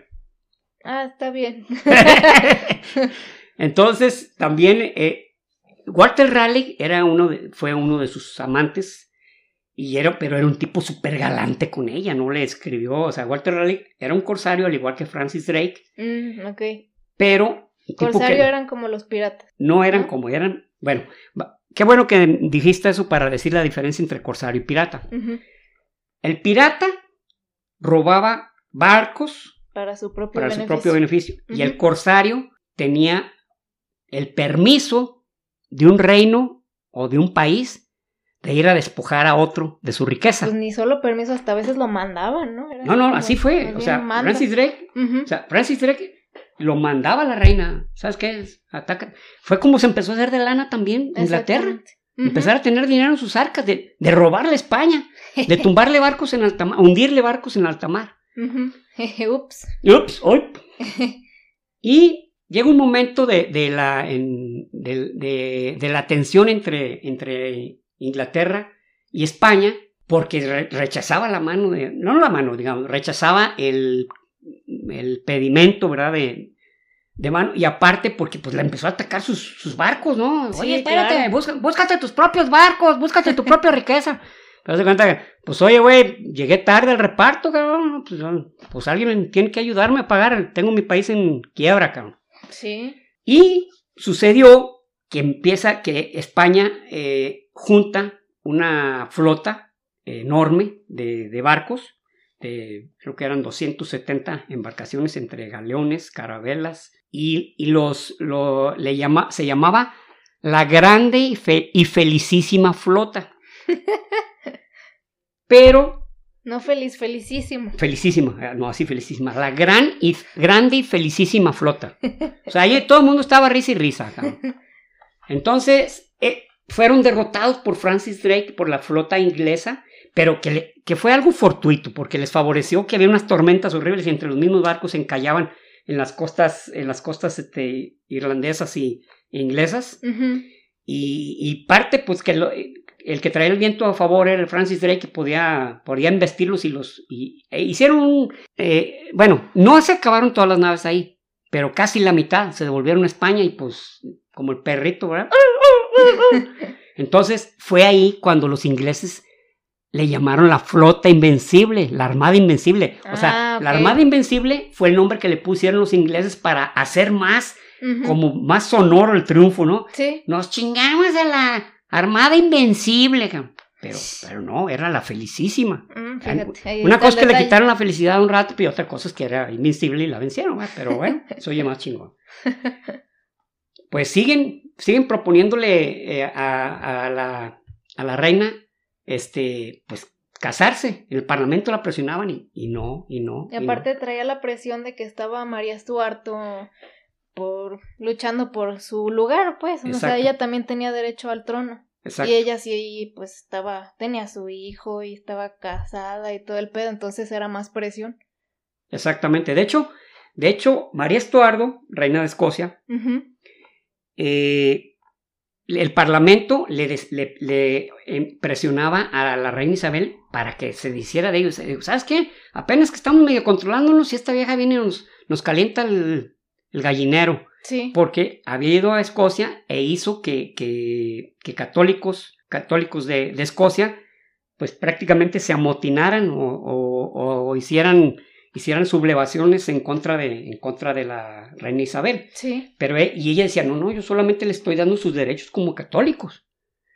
Speaker 1: Ah, está bien.
Speaker 2: Entonces, también eh, Walter Raleigh era uno de, fue uno de sus amantes, y era, pero era un tipo súper galante con ella, no le escribió. O sea, Walter Raleigh era un corsario, al igual que Francis Drake.
Speaker 1: Mm, ok.
Speaker 2: Pero.
Speaker 1: Corsario eran como los piratas.
Speaker 2: No eran como eran. Bueno, qué bueno que dijiste eso para decir la diferencia entre corsario y pirata. El pirata robaba barcos
Speaker 1: para su propio
Speaker 2: para
Speaker 1: beneficio.
Speaker 2: Su propio beneficio. Y el corsario tenía el permiso de un reino o de un país de ir a despojar a otro de su riqueza.
Speaker 1: Pues ni solo permiso, hasta a veces lo mandaban, ¿no? Era
Speaker 2: no, no, así fue. O sea. Francis Drake, o sea, Francis Drake lo mandaba a la reina. ¿Sabes qué? Ataca. Fue como se empezó a hacer de lana también Inglaterra.
Speaker 1: Exactamente. Ujú.
Speaker 2: Empezar a tener dinero en sus arcas, de, de robarle España, de tumbarle barcos en alta mar, hundirle barcos en alta mar.
Speaker 1: Ups.
Speaker 2: Ups, uy. Y llega un momento de, de la, en- de, de- de la tensión entre, entre Inglaterra y España, porque re- rechazaba la mano, de, no la mano, digamos, rechazaba el, el pedimento, ¿verdad? De, de mano, y aparte porque pues la empezó a atacar sus, sus barcos, ¿no?
Speaker 1: Sí,
Speaker 2: Oye, espérate,
Speaker 1: claro.
Speaker 2: busca- búscate tus propios barcos, búscate tu propia riqueza. Pero se cuenta, pues oye, güey, llegué tarde al reparto, cabrón. Pues, pues alguien tiene que ayudarme a pagar. Tengo mi país en quiebra, cabrón.
Speaker 1: Sí.
Speaker 2: Y sucedió que empieza que España eh, junta una flota enorme de, de barcos. de- creo que eran 270 embarcaciones entre galeones, carabelas. Y, y los, lo- le llama, se llamaba la grande y, fe- y felicísima flota. Pero
Speaker 1: No feliz, felicísimo.
Speaker 2: Felicísima, eh, no así felicísima, la gran y grande y felicísima flota. O sea, ahí todo el mundo estaba risa y risa. cabrón. Entonces, eh, fueron derrotados por Francis Drake, por la flota inglesa, pero que, le- que fue algo fortuito, porque les favoreció que había unas tormentas horribles y entre los mismos barcos se encallaban en las costas, en las costas este, irlandesas y inglesas.
Speaker 1: Ujú.
Speaker 2: Y, y parte, pues, que lo- el que traía el viento a favor era el Francis Drake, que podía, podía investirlos y los. Y, e hicieron un. eh, bueno, no se acabaron todas las naves ahí, pero casi la mitad se devolvieron a España y, pues, como el perrito, ¿verdad? Entonces, fue ahí cuando los ingleses le llamaron la flota invencible, la armada invencible. O sea,
Speaker 1: Ah,
Speaker 2: la armada invencible fue el nombre que le pusieron los ingleses para hacer más, como más sonoro el triunfo, ¿no?
Speaker 1: Sí.
Speaker 2: Nos chingamos a la Armada Invencible. Pero, pero no, era la felicísima.
Speaker 1: Mm, fíjate,
Speaker 2: Una cosa es que le quitaron la felicidad un rato y otra cosa es que era invencible y la vencieron, ¿verdad? pero bueno, eso oye más chingón. Pues siguen, siguen proponiéndole eh, a, a la, a la reina, este, pues casarse. En el parlamento la presionaban y, y no, y no.
Speaker 1: Y
Speaker 2: y no.
Speaker 1: aparte traía la presión de que estaba María Stuarto por luchando por su lugar, pues. O sea, ella también tenía derecho al trono.
Speaker 2: Exacto.
Speaker 1: Y ella sí, pues estaba, tenía su hijo y estaba casada y todo el pedo, entonces era más presión.
Speaker 2: Exactamente. De hecho, de hecho, María Estuardo, reina de Escocia, eh, el parlamento le, des- le- le, presionaba a la reina Isabel para que se hiciera de ellos. ¿Sabes qué? Apenas que estamos medio controlándonos y esta vieja viene y nos, nos calienta el, el gallinero.
Speaker 1: Sí.
Speaker 2: Porque había ido a Escocia e hizo que, que, que católicos, católicos de, de Escocia, pues prácticamente se amotinaran o, o- o hicieran, hicieran sublevaciones en contra, de, en contra de la reina Isabel.
Speaker 1: Sí.
Speaker 2: Pero e- y ella decía, no, no, yo solamente le estoy dando sus derechos como católicos.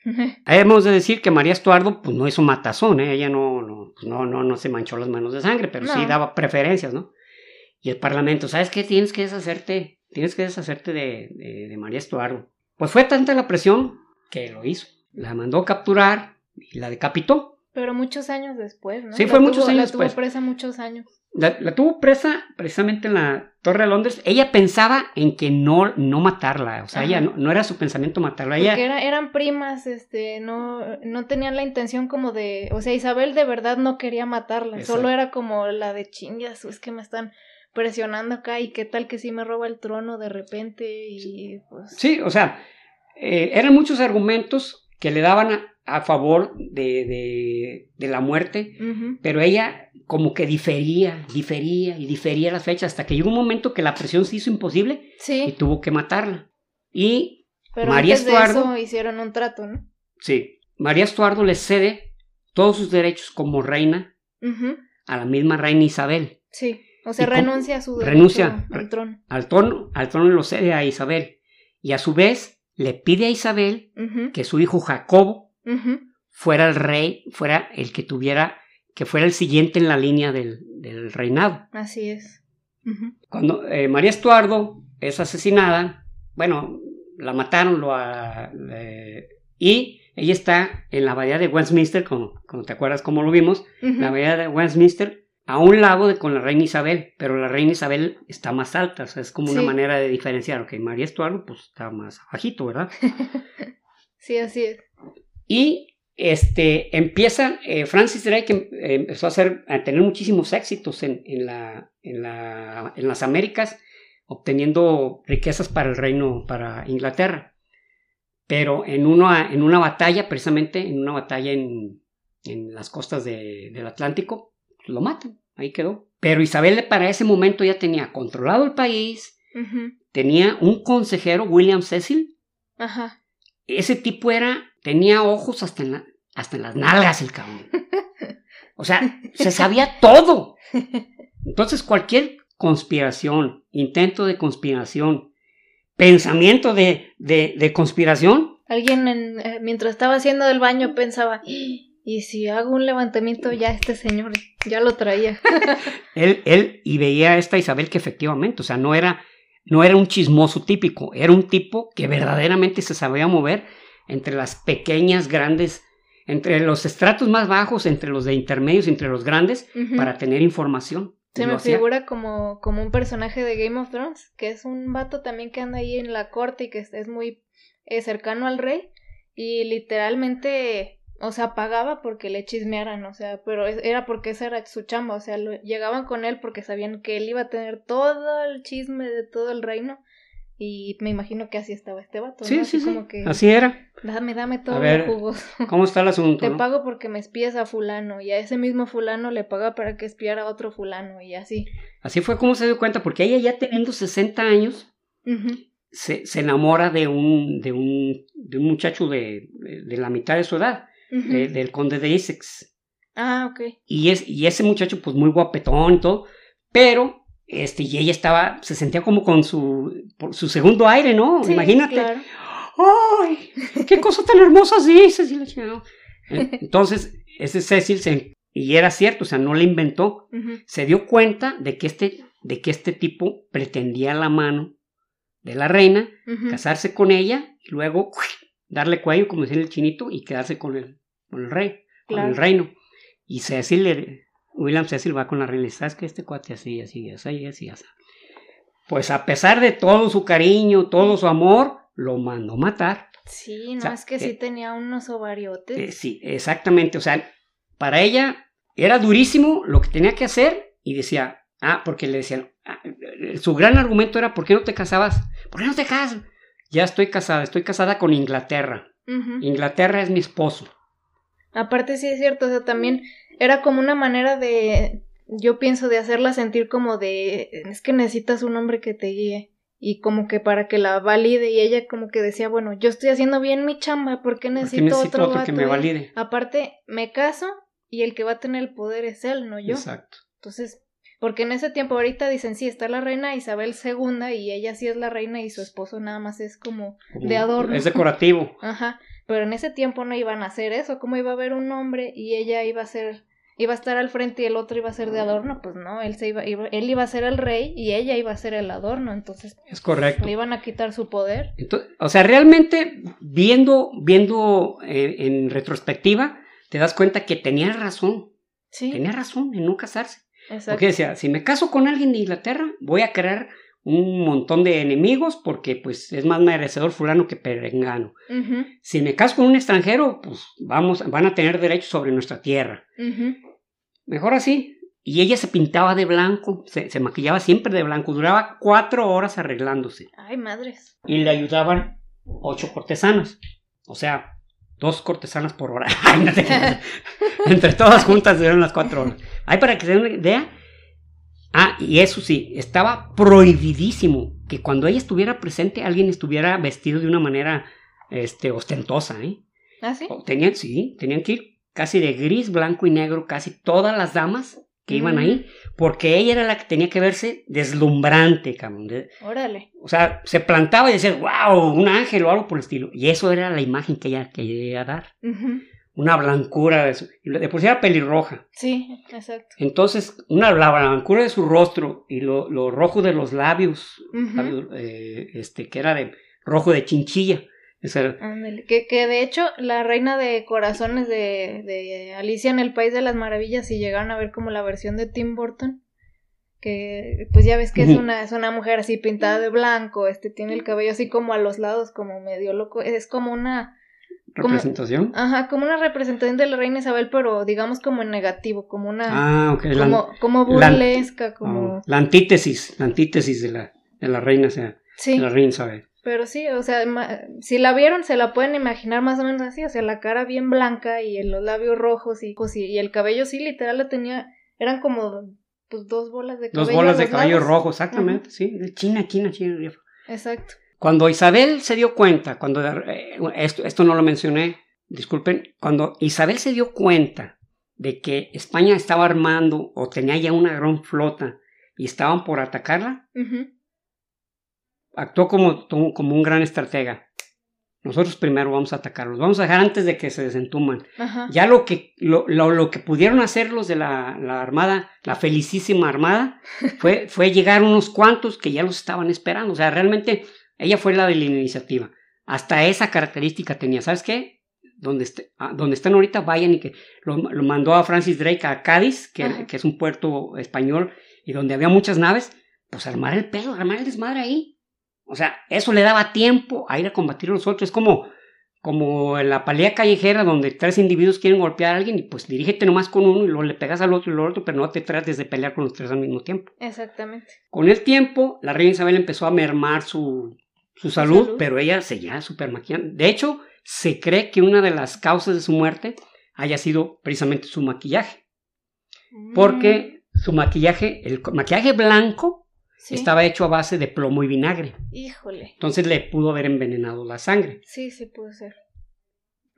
Speaker 2: Hemos de decir que María Estuardo, pues no hizo matazón, ¿eh? ella no, no, pues, no, no, no se manchó las manos de sangre, pero sí daba preferencias, ¿no? Y el Parlamento, ¿sabes qué? Tienes que deshacerte, tienes que deshacerte de, de, de María Estuardo. Pues fue tanta la presión que lo hizo. La mandó capturar y la decapitó.
Speaker 1: Pero muchos años después, ¿no?
Speaker 2: Sí,
Speaker 1: La
Speaker 2: fue muchos
Speaker 1: tuvo-
Speaker 2: años
Speaker 1: La tuvo
Speaker 2: después.
Speaker 1: presa muchos años.
Speaker 2: La, la tuvo presa precisamente en la Torre de Londres. Ella pensaba en que no, no matarla, o sea,
Speaker 1: Ajá.
Speaker 2: ella no, no era su pensamiento matarla.
Speaker 1: Porque
Speaker 2: Ella,
Speaker 1: era- eran primas, este, no, no tenían la intención como de, o sea, Isabel de verdad no quería matarla,
Speaker 2: Exacto.
Speaker 1: solo era como la de chingas, es que me están presionando acá y qué tal que si me roba el trono de repente y pues...
Speaker 2: Sí, o sea, eh, eran muchos argumentos que le daban a, a favor de, de, de la muerte, pero ella como que difería, difería y difería las fechas hasta que llegó un momento que la presión se hizo imposible y
Speaker 1: Sí,
Speaker 2: tuvo que matarla. Y
Speaker 1: pero
Speaker 2: María
Speaker 1: antes
Speaker 2: Estuardo-
Speaker 1: de eso hicieron un trato, ¿no?
Speaker 2: sí, María Estuardo le cede todos sus derechos como reina a la misma reina Isabel.
Speaker 1: Sí, o sea,
Speaker 2: como-
Speaker 1: renuncia a su derecho
Speaker 2: renuncia.
Speaker 1: al trono.
Speaker 2: Al trono, al trono lo cede a Isabel. Y a su vez le pide a Isabel que su hijo Jacobo fuera el rey, fuera el que tuviera, que fuera el siguiente en la línea del, del reinado.
Speaker 1: Así es.
Speaker 2: Cuando eh, María Estuardo es asesinada, bueno, la mataron lo, y ella está en la bahía de Westminster, como, te acuerdas cómo lo vimos, la bahía de Westminster, a un lado de con la reina Isabel, pero la reina Isabel está más alta, o sea, es como una manera de diferenciar, ok, María Estuardo pues está más bajito, ¿verdad?
Speaker 1: sí, así es.
Speaker 2: Y este, empieza, eh, Francis Drake em, empezó a, hacer, a tener muchísimos éxitos en, en, la, en, la, en las Américas, obteniendo riquezas para el reino, para Inglaterra. Pero en una, en una batalla, precisamente en una batalla en, en las costas del Atlántico, lo matan, ahí quedó. Pero Isabel para ese momento ya tenía controlado el país, tenía un consejero, William Cecil. Ajá. Ese tipo era, tenía ojos hasta en, hasta en las nalgas el cabrón. O sea, se sabía todo. Entonces cualquier conspiración, intento de conspiración, pensamiento de, de, conspiración.
Speaker 1: Alguien eh, mientras estaba haciendo el baño pensaba, y si hago un levantamiento ya este señor ya lo traía.
Speaker 2: él, él, y veía a esta Isabel que efectivamente, o sea, no era, no era un chismoso típico, era un tipo que verdaderamente se sabía mover entre las pequeñas, grandes, entre los estratos más bajos, entre los de intermedios, entre los grandes, para tener información.
Speaker 1: Se me figura como, como un personaje de Game of Thrones, que es un vato también que anda ahí en la corte y que es muy eh, cercano al rey y literalmente, o sea, pagaba porque le chismearan, o sea, pero era porque esa era su chamba, o sea, llegaban con él porque sabían que él iba a tener todo el chisme de todo el reino y me imagino que así estaba este vato.
Speaker 2: Sí, sí, sí. así era.
Speaker 1: Dame, dame todo el jugoso.
Speaker 2: ¿Cómo está el asunto?
Speaker 1: Te pago porque me espías a fulano y a ese mismo fulano le paga para que espiara a otro fulano y así.
Speaker 2: Así fue como se dio cuenta, porque ella ya teniendo 60 años se, se, enamora de un, de un, de un muchacho de, de, la mitad de su edad, del conde de Essex.
Speaker 1: Ah, ok.
Speaker 2: Y, es, y ese muchacho pues muy guapetón y todo, pero este, y ella estaba, se sentía como con su, su segundo aire, ¿no? Imagínate. ¡Ay! ¡Qué cosa tan hermosa Cecil! Entonces, ese Cecil, se, y era cierto, o sea, no le inventó, se dio cuenta de que, este, de que este tipo pretendía la mano de la reina, casarse con ella, y luego darle cuello, como decía el chinito, y quedarse con el, con el rey, con el reino. Y Cecil le, William Cecil va con la reina y ¿sabes que este cuate así, así, así, así, así? Pues a pesar de todo su cariño, todo su amor, lo mandó matar.
Speaker 1: Sí, no, es que sí eh, tenía unos ovariotes.
Speaker 2: Eh, sí, exactamente. O sea, para ella era durísimo lo que tenía que hacer y decía, ah, porque le decían, ah, su gran argumento era, ¿por qué no te casabas? ¿Por qué no te casas? Ya estoy casada, estoy casada con Inglaterra. Inglaterra es mi esposo.
Speaker 1: Aparte sí es cierto, o sea, también era como una manera de, yo pienso, de hacerla sentir como de, es que necesitas un hombre que te guíe y como que para que la valide y ella como que decía, bueno, yo estoy haciendo bien mi chamba, ¿por qué necesito, otro,
Speaker 2: que me valide?
Speaker 1: Aparte, me caso y el que va a tener el poder es él, no yo.
Speaker 2: Exacto.
Speaker 1: Entonces, porque en ese tiempo ahorita dicen, sí, está la reina Isabel II y ella sí es la reina y su esposo nada más es como de adorno.
Speaker 2: Es decorativo.
Speaker 1: Ajá, pero en ese tiempo no iban a hacer eso, ¿cómo iba a haber un hombre y ella iba a ser iba a estar al frente y el otro iba a ser de adorno, pues no, él, se iba, él iba a ser el rey y ella iba a ser el adorno, entonces
Speaker 2: es correcto.
Speaker 1: Le iban a quitar su poder.
Speaker 2: o sea, realmente viendo, viendo eh, en retrospectiva, te das cuenta que tenía razón. Sí. Tenía razón en no casarse. Exacto. Porque decía, si me caso con alguien de Inglaterra, voy a crear un montón de enemigos porque pues es más merecedor fulano que perengano. Si me caso con un extranjero, pues vamos, van a tener derechos sobre nuestra tierra. Mejor así. Y ella se pintaba de blanco, se, maquillaba siempre de blanco, duraba cuatro horas arreglándose.
Speaker 1: Ay, madres.
Speaker 2: Y le ayudaban ocho cortesanos. O sea, dos cortesanas por hora. Entre todas juntas eran las cuatro horas. Ay, para que se den una idea, Ah, y eso sí, estaba prohibidísimo que cuando ella estuviera presente alguien estuviera vestido de una manera este, ostentosa, ¿eh?
Speaker 1: ¿Ah, sí?
Speaker 2: Tenían, sí, tenían que ir casi de gris, blanco y negro, casi todas las damas que iban ahí, mm. porque ella era la que tenía que verse deslumbrante, cabrón.
Speaker 1: Órale.
Speaker 2: O sea, se plantaba y decía, wow, un ángel o algo por el estilo. Y eso era la imagen que ella quería dar. Una blancura de su, de por sí era pelirroja.
Speaker 1: Sí, exacto.
Speaker 2: Entonces, una la blancura de su rostro y lo, lo rojo de los labios, eh, este, que era de rojo de chinchilla.
Speaker 1: Ándale, Que, que de hecho la reina de corazones de, de Alicia en el País de las Maravillas, si llegaron a ver como la versión de Tim Burton, que pues ya ves que es una, es una mujer así pintada de blanco, este tiene el cabello así como a los lados, como medio loco, es como una,
Speaker 2: Representación.
Speaker 1: ajá, como una representación de la reina Isabel, pero digamos como en negativo, como una,
Speaker 2: Ah, ok. La,
Speaker 1: como, como
Speaker 2: la-
Speaker 1: burlesca, como,
Speaker 2: oh, la antítesis, la antítesis de la, de la reina, o sea,
Speaker 1: sí.
Speaker 2: de la reina Isabel.
Speaker 1: Pero sí, o sea, si la vieron, se la pueden imaginar más o menos así, o sea, la cara bien blanca y los labios rojos y, pues, y, el cabello sí, literal, la tenía, eran como, pues, dos bolas de cabello.
Speaker 2: Dos bolas de cabello
Speaker 1: lados.
Speaker 2: rojo, exactamente, sí. de China, China, China.
Speaker 1: Exacto.
Speaker 2: Cuando Isabel se dio cuenta, cuando eh, esto, esto no lo mencioné, disculpen, cuando Isabel se dio cuenta de que España estaba armando o tenía ya una gran flota y estaban por atacarla, actuó como, como un gran estratega. Nosotros primero vamos a atacarlos, vamos a dejar antes de que se desentuman. Ya lo que, lo, lo, lo que pudieron hacer los de la, la Armada, la felicísima Armada, fue, fue llegar unos cuantos que ya los estaban esperando. O sea, realmente ella fue la de la iniciativa. Hasta esa característica tenía. ¿Sabes qué? Donde, este- ah, donde están ahorita, vayan y que lo, lo mandó a Francis Drake a Cádiz, que, que es un puerto español y donde había muchas naves, pues armar el pedo, armar el desmadre ahí. O sea, eso le daba tiempo a ir a combatir a los otros. Es como, como en la pelea callejera donde tres individuos quieren golpear a alguien y pues dirígete nomás con uno y luego le pegas al otro y al otro, pero no te trates de pelear con los tres al mismo tiempo.
Speaker 1: Exactamente.
Speaker 2: Con el tiempo, la reina Isabel empezó a mermar su, su salud,
Speaker 1: salud.
Speaker 2: pero ella seguía súper maquillada. De hecho, se cree que una de las causas de su muerte haya sido precisamente su maquillaje,
Speaker 1: Mm,
Speaker 2: porque su maquillaje, el maquillaje blanco,
Speaker 1: sí.
Speaker 2: estaba hecho a base de plomo y vinagre.
Speaker 1: Híjole.
Speaker 2: Entonces le pudo haber envenenado la sangre.
Speaker 1: Sí, sí puede ser.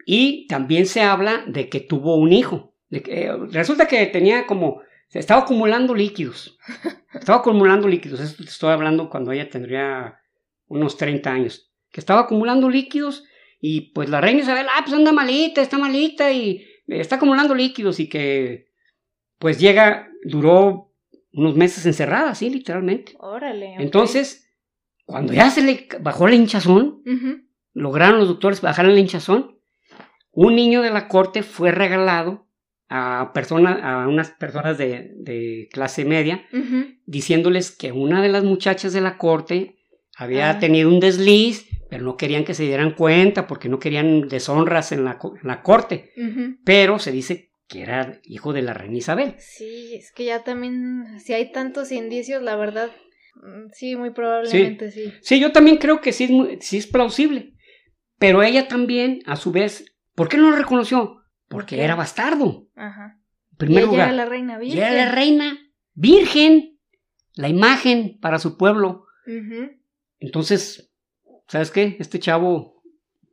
Speaker 2: Y también se habla de que tuvo un hijo. De que, eh, resulta que tenía como. Estaba acumulando líquidos. Estaba acumulando líquidos. Esto te estoy hablando cuando ella tendría unos 30 años. Que estaba acumulando líquidos y pues la reina Isabel, ah, pues anda malita, está malita y eh, está acumulando líquidos y que pues llega, duró unos meses encerrada, sí, literalmente.
Speaker 1: Órale.
Speaker 2: Entonces, cuando ya se le bajó la hinchazón, lograron los doctores bajar la hinchazón. Un niño de la corte fue regalado a, a unas personas de, de clase media, diciéndoles que una de las muchachas de la corte había
Speaker 1: Ah.
Speaker 2: tenido un desliz, pero no querían que se dieran cuenta porque no querían deshonras en la, en la corte. Pero se dice que era hijo de la reina Isabel.
Speaker 1: Sí, es que ya también, si hay tantos indicios, la verdad, mm, sí, muy probablemente sí.
Speaker 2: Sí, yo también creo que sí es, muy- sí es plausible. Pero ella también, a su vez, ¿por qué no lo reconoció? Porque
Speaker 1: qué?
Speaker 2: era bastardo.
Speaker 1: Ajá.
Speaker 2: En primer
Speaker 1: y ella
Speaker 2: lugar.
Speaker 1: era la reina
Speaker 2: Y
Speaker 1: virgen.
Speaker 2: era la reina virgen, la imagen para su pueblo.
Speaker 1: Ujú.
Speaker 2: Entonces, ¿sabes qué? Este chavo,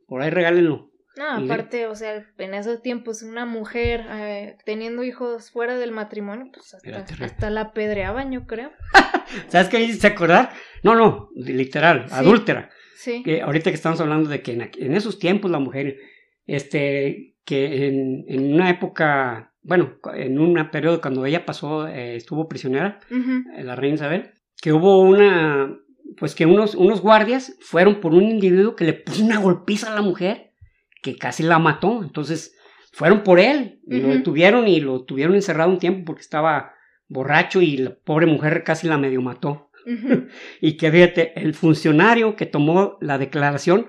Speaker 2: por ahí regálenlo.
Speaker 1: No,
Speaker 2: Y-
Speaker 1: aparte, o sea, en esos tiempos una mujer eh, teniendo hijos fuera del matrimonio, pues hasta, hasta la apedreaban, yo creo.
Speaker 2: ¿Sabes qué me hiciste acordar? No, no, literal,
Speaker 1: Sí.
Speaker 2: adúltera.
Speaker 1: Sí.
Speaker 2: Que ahorita que estamos hablando de que en, en esos tiempos la mujer, este, que en, en una época, bueno, en un periodo cuando ella pasó, eh, estuvo prisionera, eh, la reina Isabel, que hubo una, pues que unos, unos guardias fueron por un individuo que le puso una golpiza a la mujer, que casi la mató, entonces fueron por él, y lo
Speaker 1: Ujú.
Speaker 2: detuvieron y lo tuvieron encerrado un tiempo porque estaba borracho y la pobre mujer casi la medio mató. Y que fíjate, el funcionario que tomó la declaración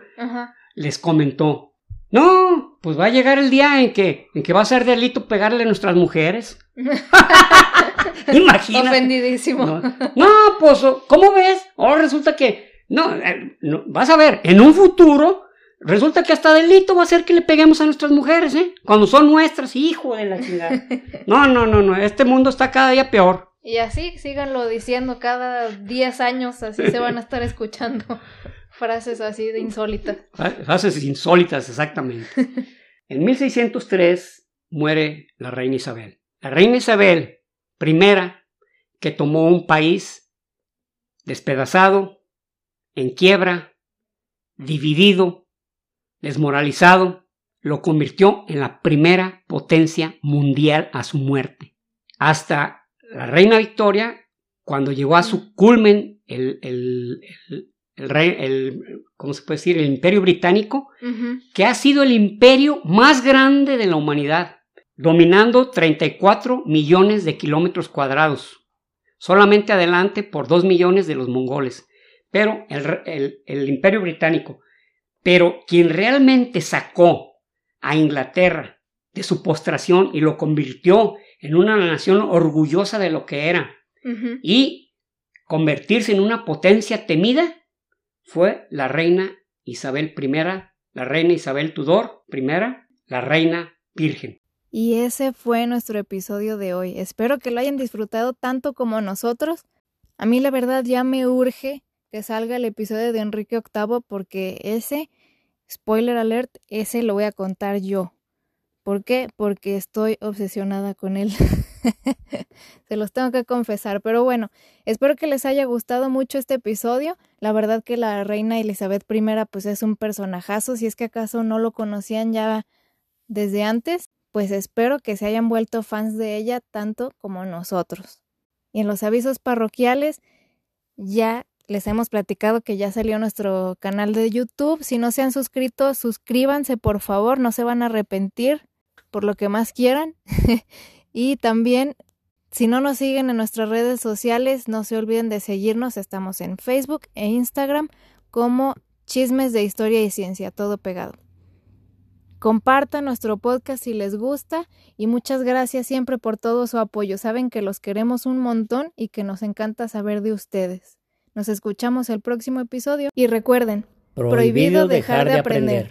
Speaker 2: les comentó, no, pues va a llegar el día en que, en que va a ser delito pegarle a nuestras mujeres. Imagínate.
Speaker 1: Ofendidísimo.
Speaker 2: No, no, pues, ¿cómo ves? Ahora resulta que, no, eh, no, vas a ver, en un futuro, resulta que hasta delito va a ser que le peguemos a nuestras mujeres, ¿eh? Cuando son nuestras, hijo de la chingada. No, no, no, no, este mundo está cada día peor.
Speaker 1: Y así síganlo diciendo cada 10 años, así se van a estar escuchando frases así de insólitas.
Speaker 2: Frases insólitas, exactamente. En 1603 muere la reina Isabel. La reina Isabel, primera, que tomó un país despedazado, en quiebra, dividido, desmoralizado, lo convirtió en la primera potencia mundial a su muerte. Hasta la reina Victoria, cuando llegó a su culmen el, el, el, rey, el, ¿cómo se puede decir? El imperio británico, que ha sido el imperio más grande de la humanidad, dominando 34 millones de kilómetros cuadrados, solamente adelante por 2 millones de los mongoles. Pero el, el imperio británico, pero quien realmente sacó a Inglaterra de su postración y lo convirtió en una nación orgullosa de lo que era y convertirse en una potencia temida fue la reina Isabel I, la reina Isabel Tudor I, la reina virgen.
Speaker 1: Y ese fue nuestro episodio de hoy. Espero que lo hayan disfrutado tanto como nosotros. A mí la verdad ya me urge que salga el episodio de Enrique VIII porque ese, spoiler alert, ese lo voy a contar yo. ¿Por qué? Porque estoy obsesionada con él. Se los tengo que confesar. Pero bueno, espero que les haya gustado mucho este episodio. La verdad que la reina Elizabeth I pues es un personajazo. Si es que acaso no lo conocían ya desde antes, pues espero que se hayan vuelto fans de ella tanto como nosotros. Y en los avisos parroquiales ya les hemos platicado que ya salió nuestro canal de YouTube. Si no se han suscrito, suscríbanse por favor, no se van a arrepentir por lo que más quieran. y también, si no nos siguen en nuestras redes sociales, no se olviden de seguirnos. Estamos en Facebook e Instagram como Chismes de Historia y Ciencia, todo pegado. Compartan nuestro podcast si les gusta y muchas gracias siempre por todo su apoyo. Saben que los queremos un montón y que nos encanta saber de ustedes. Nos escuchamos el próximo episodio y recuerden, prohibido, dejar, de aprender.